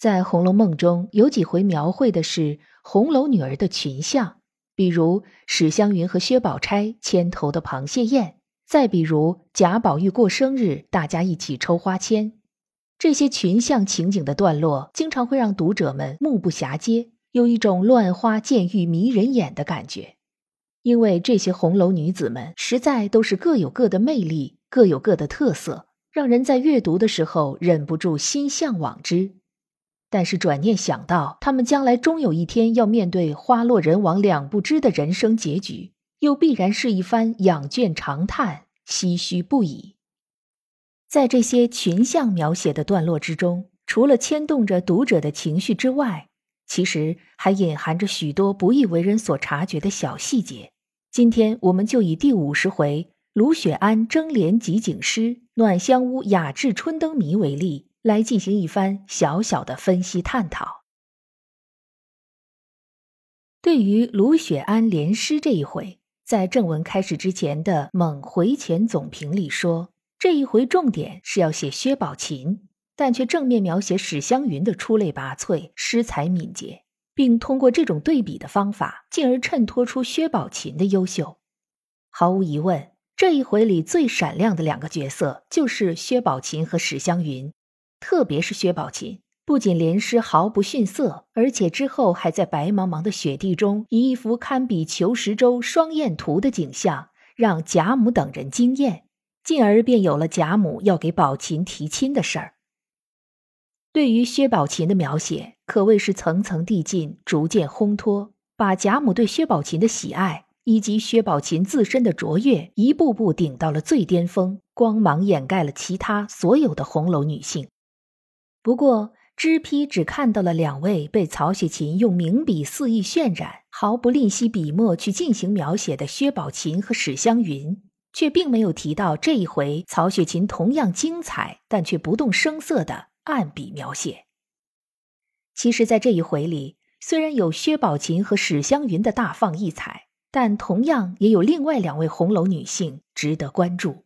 在《红楼梦》中有几回描绘的是红楼女儿的群像，比如史湘云和薛宝钗牵头的螃蟹宴，再比如贾宝玉过生日，大家一起抽花签。这些群像情景的段落，经常会让读者们目不暇接，有一种乱花渐欲迷人眼的感觉。因为这些红楼女子们实在都是各有各的魅力，各有各的特色，让人在阅读的时候忍不住心向往之。但是转念想到，他们将来终有一天要面对花落人亡两不知的人生结局，又必然是一番仰卷长叹，唏嘘不已。在这些群像描写的段落之中，除了牵动着读者的情绪之外，其实还隐含着许多不易为人所察觉的小细节。今天我们就以第五十回卢雪庵争联集景诗、暖香屋雅致春灯谜为例。来进行一番小小的分析探讨。对于卢雪庵联诗这一回，在正文开始之前的《猛回前总评》里说，这一回重点是要写薛宝琴，但却正面描写史湘云的出类拔萃、诗才敏捷，并通过这种对比的方法，进而衬托出薛宝琴的优秀。毫无疑问，这一回里最闪亮的两个角色就是薛宝琴和史湘云。特别是薛宝琴，不仅连诗毫不逊色，而且之后还在白茫茫的雪地中，以一幅堪比求十洲双燕图的景象，让贾母等人惊艳，进而便有了贾母要给宝琴提亲的事儿。对于薛宝琴的描写，可谓是层层递进，逐渐烘托，把贾母对薛宝琴的喜爱，以及薛宝琴自身的卓越，一步步顶到了最巅峰，光芒掩盖了其他所有的红楼女性。不过，知批只看到了两位被曹雪芹用名笔肆意渲染、毫不吝惜笔墨去进行描写的薛宝琴和史湘云，却并没有提到这一回曹雪芹同样精彩但却不动声色的暗笔描写。其实，在这一回里，虽然有薛宝琴和史湘云的大放异彩，但同样也有另外两位红楼女性值得关注。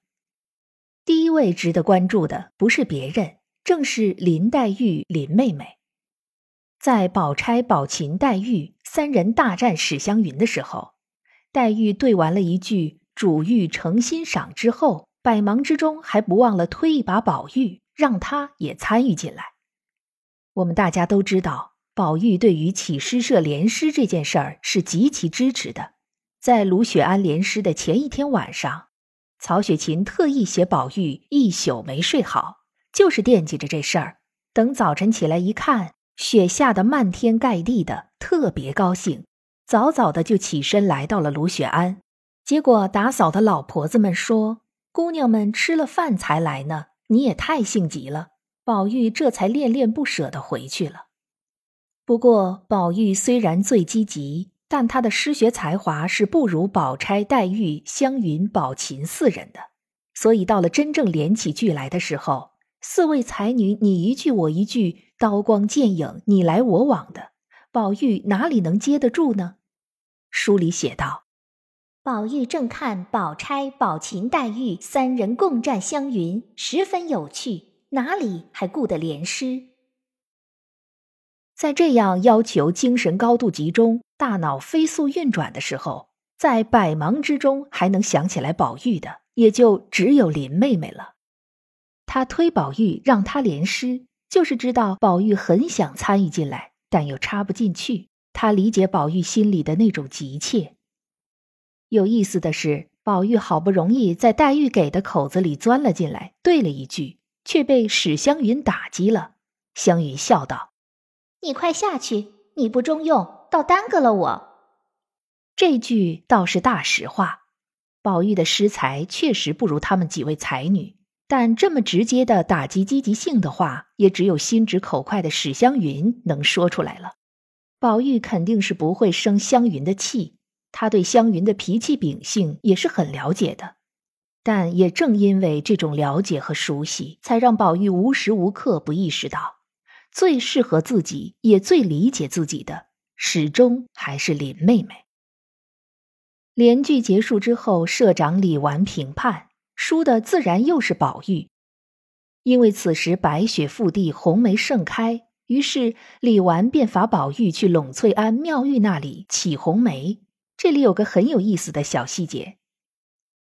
第一位值得关注的不是别人。正是林黛玉、林妹妹，在宝钗、宝琴、黛玉三人大战史湘云的时候，黛玉对完了一句“主玉诚心赏”之后，百忙之中还不忘了推一把宝玉，让他也参与进来。我们大家都知道，宝玉对于起诗社联诗这件事儿是极其支持的。在卢雪庵联诗的前一天晚上，曹雪芹特意写宝玉一宿没睡好。就是惦记着这事儿，等早晨起来一看，雪下的漫天盖地的，特别高兴，早早的就起身来到了卢雪庵。结果打扫的老婆子们说：“姑娘们吃了饭才来呢，你也太性急了。”宝玉这才恋恋不舍的回去了。不过，宝玉虽然最积极，但他的诗学才华是不如宝钗、黛玉、湘云、宝琴四人的，所以到了真正连起句来的时候。四位才女，你一句我一句，刀光剑影，你来我往的，宝玉哪里能接得住呢？书里写道：“宝玉正看宝钗、宝琴、黛玉三人共战湘云，十分有趣，哪里还顾得联诗？在这样要求精神高度集中、大脑飞速运转的时候，在百忙之中还能想起来宝玉的，也就只有林妹妹了。”他推宝玉让他联诗，就是知道宝玉很想参与进来，但又插不进去。他理解宝玉心里的那种急切。有意思的是，宝玉好不容易在黛玉给的口子里钻了进来，对了一句，却被史湘云打击了。湘云笑道：“你快下去，你不中用，倒耽搁了我。”这句倒是大实话。宝玉的诗才确实不如他们几位才女。但这么直接的打击积极性的话，也只有心直口快的史湘云能说出来了。宝玉肯定是不会生湘云的气，他对湘云的脾气秉性也是很了解的。但也正因为这种了解和熟悉，才让宝玉无时无刻不意识到，最适合自己也最理解自己的，始终还是林妹妹。联剧结束之后，社长李纨评判。输的自然又是宝玉，因为此时白雪覆地，红梅盛开，于是李纨便罚宝玉去栊翠庵妙玉那里起红梅。这里有个很有意思的小细节：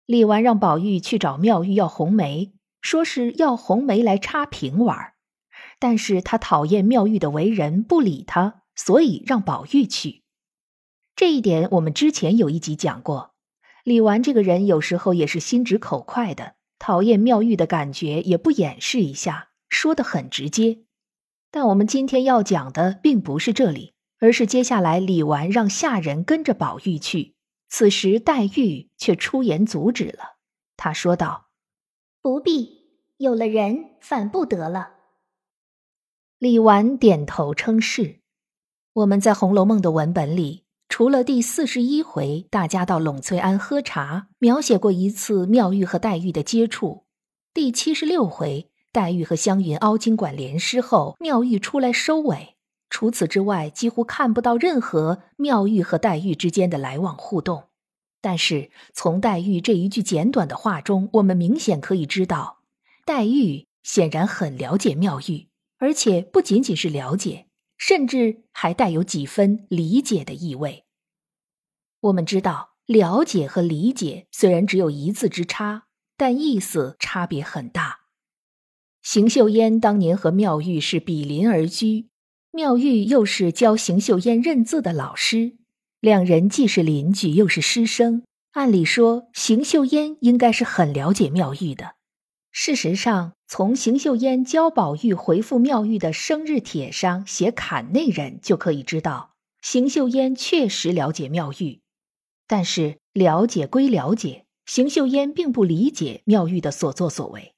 李纨让宝玉去找妙玉要红梅，说是要红梅来插瓶玩但是他讨厌妙玉的为人，不理他，所以让宝玉去。这一点我们之前有一集讲过。李纨这个人有时候也是心直口快的，讨厌妙玉的感觉也不掩饰一下，说的很直接。但我们今天要讲的并不是这里，而是接下来李纨让下人跟着宝玉去。此时黛玉却出言阻止了，她说道：“不必，有了人反不得了。”李纨点头称是。我们在《红楼梦》的文本里。除了第四十一回，大家到栊翠庵喝茶，描写过一次妙玉和黛玉的接触；第七十六回，黛玉和湘云凹金馆联诗后，妙玉出来收尾。除此之外，几乎看不到任何妙玉和黛玉之间的来往互动。但是从黛玉这一句简短的话中，我们明显可以知道，黛玉显然很了解妙玉，而且不仅仅是了解。甚至还带有几分理解的意味。我们知道，了解和理解虽然只有一字之差，但意思差别很大。邢岫烟当年和妙玉是比邻而居，妙玉又是教邢岫烟认字的老师，两人既是邻居，又是师生。按理说，邢岫烟应该是很了解妙玉的。事实上，从邢岫烟教宝玉回复妙玉的生日帖上写坎内人就可以知道，邢岫烟确实了解妙玉。但是了解归了解，邢岫烟并不理解妙玉的所作所为。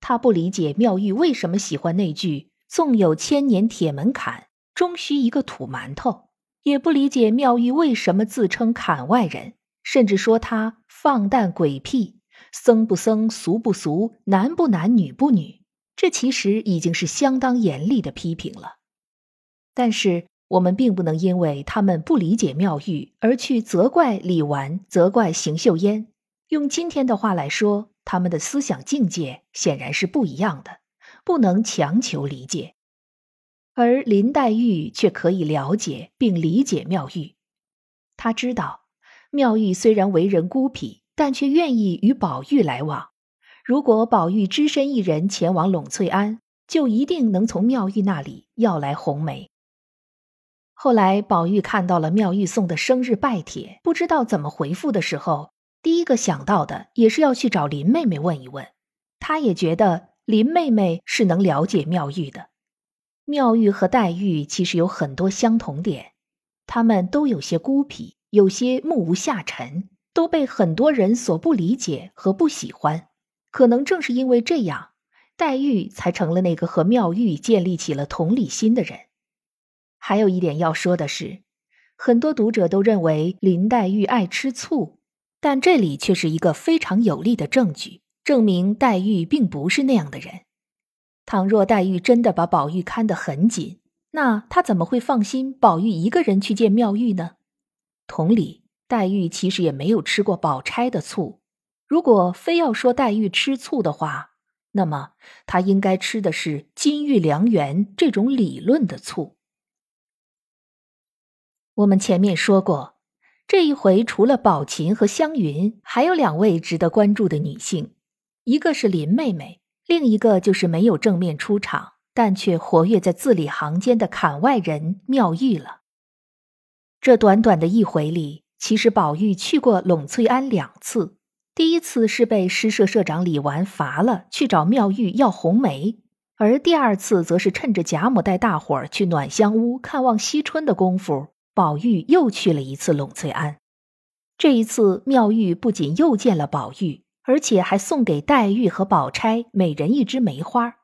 他不理解妙玉为什么喜欢那句“纵有千年铁门槛，终须一个土馒头”，也不理解妙玉为什么自称坎外人，甚至说他放荡鬼僻。僧不僧，俗不俗，男不男，女不女，这其实已经是相当严厉的批评了。但是我们并不能因为他们不理解妙玉而去责怪李纨，责怪邢岫烟。用今天的话来说，他们的思想境界显然是不一样的，不能强求理解。而林黛玉却可以了解并理解妙玉，她知道妙玉虽然为人孤僻。但却愿意与宝玉来往。如果宝玉只身一人前往栊翠庵，就一定能从妙玉那里要来红梅。后来宝玉看到了妙玉送的生日拜帖，不知道怎么回复的时候，第一个想到的也是要去找林妹妹问一问。他也觉得林妹妹是能了解妙玉的。妙玉和黛玉其实有很多相同点，他们都有些孤僻，有些目无下尘。都被很多人所不理解和不喜欢，可能正是因为这样，黛玉才成了那个和妙玉建立起了同理心的人。还有一点要说的是，很多读者都认为林黛玉爱吃醋，但这里却是一个非常有力的证据，证明黛玉并不是那样的人。倘若黛玉真的把宝玉看得很紧，那她怎么会放心宝玉一个人去见妙玉呢？同理。黛玉其实也没有吃过宝钗的醋，如果非要说黛玉吃醋的话，那么她应该吃的是金玉良缘这种理论的醋。我们前面说过，这一回除了宝琴和湘云，还有两位值得关注的女性，一个是林妹妹，另一个就是没有正面出场，但却活跃在字里行间的槛外人妙玉了。这短短的一回里。其实宝玉去过栊翠庵两次，第一次是被诗社社长李纨罚了，去找妙玉要红梅；而第二次则是趁着贾母带大伙儿去暖香屋看望惜春的功夫，宝玉又去了一次栊翠庵。这一次，妙玉不仅又见了宝玉，而且还送给黛玉和宝钗每人一枝梅花。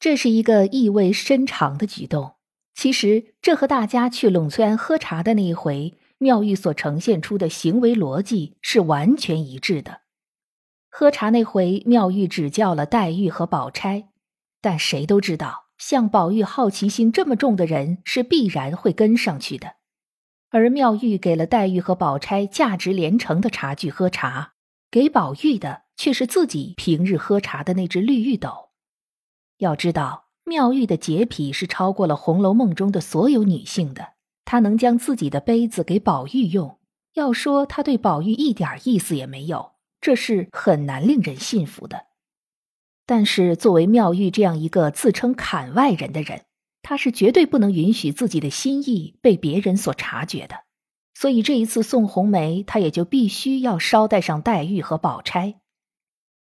这是一个意味深长的举动。其实，这和大家去栊翠庵喝茶的那一回，妙玉所呈现出的行为逻辑是完全一致的。喝茶那回，妙玉只叫了黛玉和宝钗，但谁都知道，像宝玉好奇心这么重的人是必然会跟上去的。而妙玉给了黛玉和宝钗价值连城的茶具喝茶，给宝玉的却是自己平日喝茶的那只绿玉斗。要知道。妙玉的洁癖是超过了《红楼梦》中的所有女性的。他能将自己的杯子给宝玉用，要说他对宝玉一点意思也没有，这是很难令人信服的。但是作为妙玉这样一个自称槛外人的人，他是绝对不能允许自己的心意被别人所察觉的。所以这一次送红梅，她也就必须要捎带上黛玉和宝钗。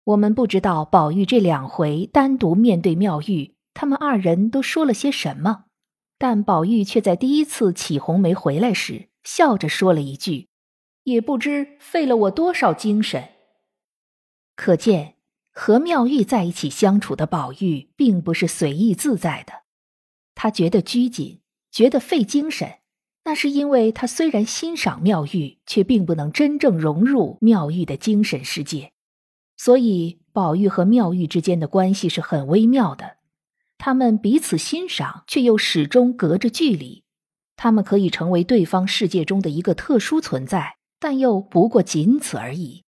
我们不知道宝玉这两回单独面对妙玉。他们二人都说了些什么？但宝玉却在第一次起红梅回来时，笑着说了一句：“也不知费了我多少精神。”可见和妙玉在一起相处的宝玉，并不是随意自在的。他觉得拘谨，觉得费精神，那是因为他虽然欣赏妙玉，却并不能真正融入妙玉的精神世界。所以，宝玉和妙玉之间的关系是很微妙的。他们彼此欣赏，却又始终隔着距离。他们可以成为对方世界中的一个特殊存在，但又不过仅此而已。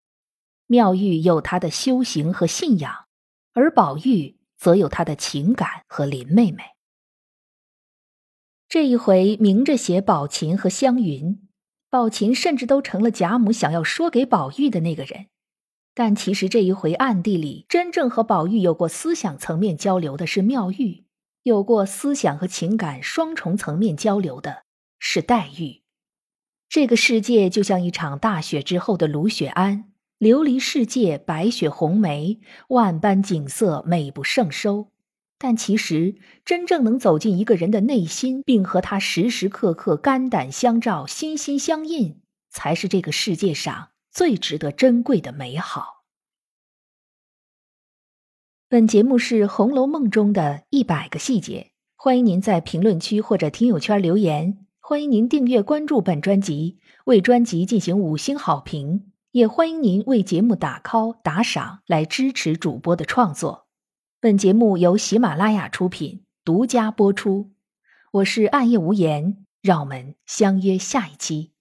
妙玉有他的修行和信仰，而宝玉则有他的情感和林妹妹。这一回明着写宝琴和湘云，宝琴甚至都成了贾母想要说给宝玉的那个人。但其实这一回暗地里，真正和宝玉有过思想层面交流的是妙玉，有过思想和情感双重层面交流的是黛玉。这个世界就像一场大雪之后的芦雪庵，琉璃世界白雪红梅，万般景色美不胜收。但其实真正能走进一个人的内心，并和他时时刻刻肝胆相照、心心相印，才是这个世界上。最值得珍贵的美好。本节目是《红楼梦》中的一百个细节，欢迎您在评论区或者听友圈留言。欢迎您订阅关注本专辑，为专辑进行五星好评。也欢迎您为节目打 call 打赏，来支持主播的创作。本节目由喜马拉雅出品，独家播出。我是暗夜无言，让我们相约下一期。